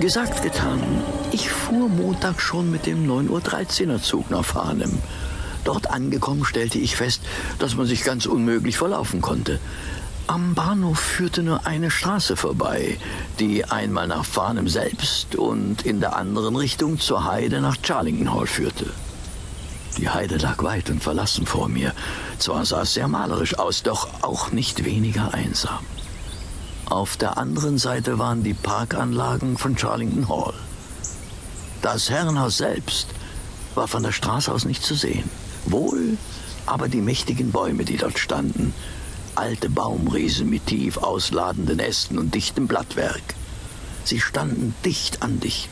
Gesagt, getan. Ich fuhr Montag schon mit dem 9.13 Uhr Zug nach Farnham. Dort angekommen stellte ich fest, dass man sich ganz unmöglich verlaufen konnte. Am Bahnhof führte nur eine Straße vorbei, die einmal nach Farnham selbst und in der anderen Richtung zur Heide nach Charlington Hall führte. Die Heide lag weit und verlassen vor mir. Zwar sah es sehr malerisch aus, doch auch nicht weniger einsam. Auf der anderen Seite waren die Parkanlagen von Charlington Hall. Das Herrenhaus selbst war von der Straße aus nicht zu sehen. Wohl aber die mächtigen Bäume, die dort standen. Alte Baumriesen mit tief ausladenden Ästen und dichtem Blattwerk. Sie standen dicht an dicht.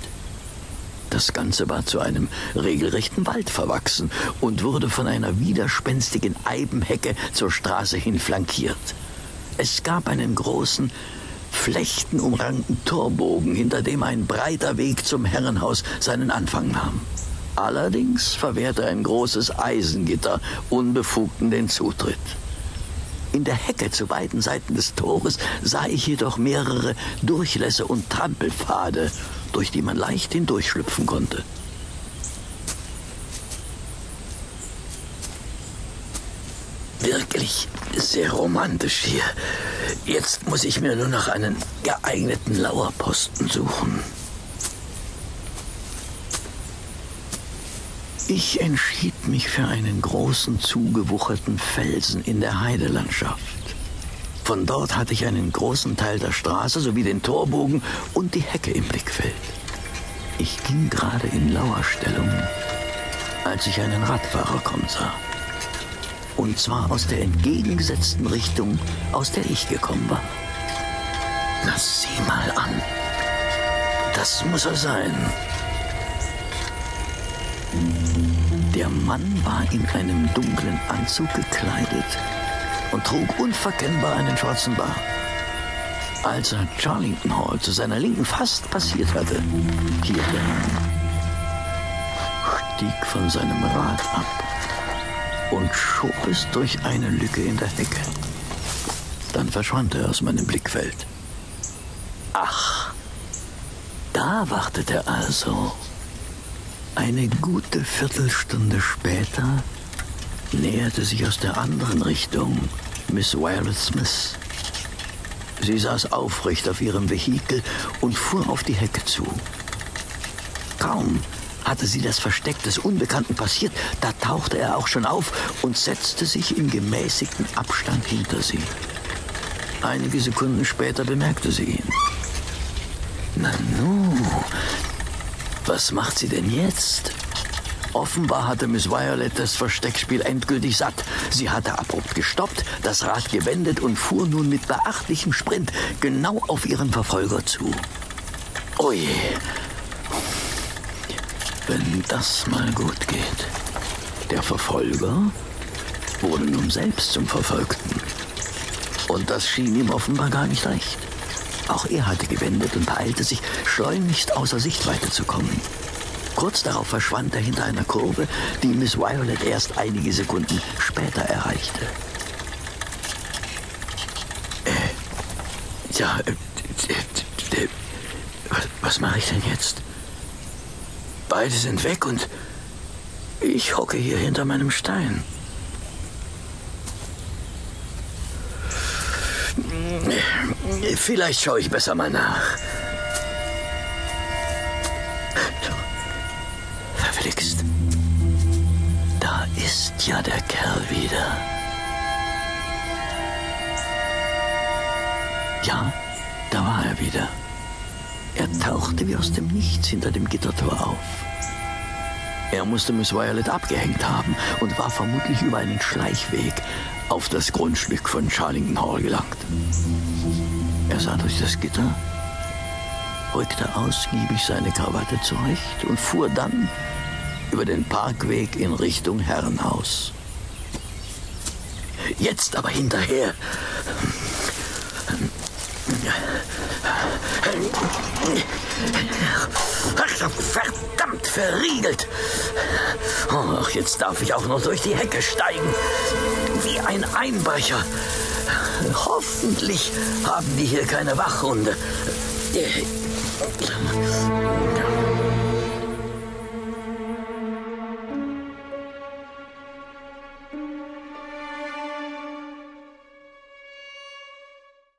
Das Ganze war zu einem regelrechten Wald verwachsen und wurde von einer widerspenstigen Eibenhecke zur Straße hin flankiert. Es gab einen großen, flechtenumrankten Torbogen, hinter dem ein breiter Weg zum Herrenhaus seinen Anfang nahm. Allerdings verwehrte ein großes Eisengitter Unbefugten den Zutritt. In der Hecke zu beiden Seiten des Tores sah ich jedoch mehrere Durchlässe und Trampelpfade, durch die man leicht hindurchschlüpfen konnte. Wirklich sehr romantisch hier. Jetzt muss ich mir nur noch einen geeigneten Lauerposten suchen. Ich entschied mich für einen großen zugewucherten Felsen in der Heidelandschaft. Von dort hatte ich einen großen Teil der Straße sowie den Torbogen und die Hecke im Blickfeld. Ich ging gerade in Lauerstellung, als ich einen Radfahrer kommen sah. Und zwar aus der entgegengesetzten Richtung, aus der ich gekommen war. Na, sieh mal an. Das muss er sein. Der Mann war in einem dunklen Anzug gekleidet und trug unverkennbar einen schwarzen Bart. Als er Charlington Hall zu seiner Linken fast passiert hatte, hielt er an, stieg von seinem Rad ab und schob es durch eine Lücke in der Hecke. Dann verschwand er aus meinem Blickfeld. Ach, da wartet er also. Eine gute Viertelstunde später näherte sich aus der anderen Richtung Miss Violet Smith. Sie saß aufrecht auf ihrem Vehikel und fuhr auf die Hecke zu. Kaum hatte sie das Versteck des Unbekannten passiert, da tauchte er auch schon auf und setzte sich im gemäßigten Abstand hinter sie. Einige Sekunden später bemerkte sie ihn. Nanu, was macht sie denn jetzt? Offenbar hatte Miss Violet das Versteckspiel endgültig satt. Sie hatte abrupt gestoppt, das Rad gewendet und fuhr nun mit beachtlichem Sprint genau auf ihren Verfolger zu. Oje, wenn das mal gut geht. Der Verfolger wurde nun selbst zum Verfolgten. Und das schien ihm offenbar gar nicht recht. Auch er hatte gewendet und beeilte sich, schleunigst außer Sichtweite zu kommen. Kurz darauf verschwand er hinter einer Kurve, die Miss Violet erst einige Sekunden später erreichte. Äh, ja, äh, äh, was, was mache ich denn jetzt? Beide sind weg und ich hocke hier hinter meinem Stein. Vielleicht schaue ich besser mal nach. Verflixt. Da ist ja der Kerl wieder. Ja, da war er wieder. Er tauchte wie aus dem Nichts hinter dem Gittertor auf. Er musste Miss Violet abgehängt haben und war vermutlich über einen Schleichweg auf das Grundstück von Charlington Hall gelangt. Er sah durch das Gitter, rückte ausgiebig seine Krawatte zurecht und fuhr dann über den Parkweg in Richtung Herrenhaus. Jetzt aber hinterher. Verdammt verriegelt. Ach, jetzt darf ich auch noch durch die Hecke steigen. Wie ein Einbrecher. Hoffentlich haben die hier keine Wachhunde.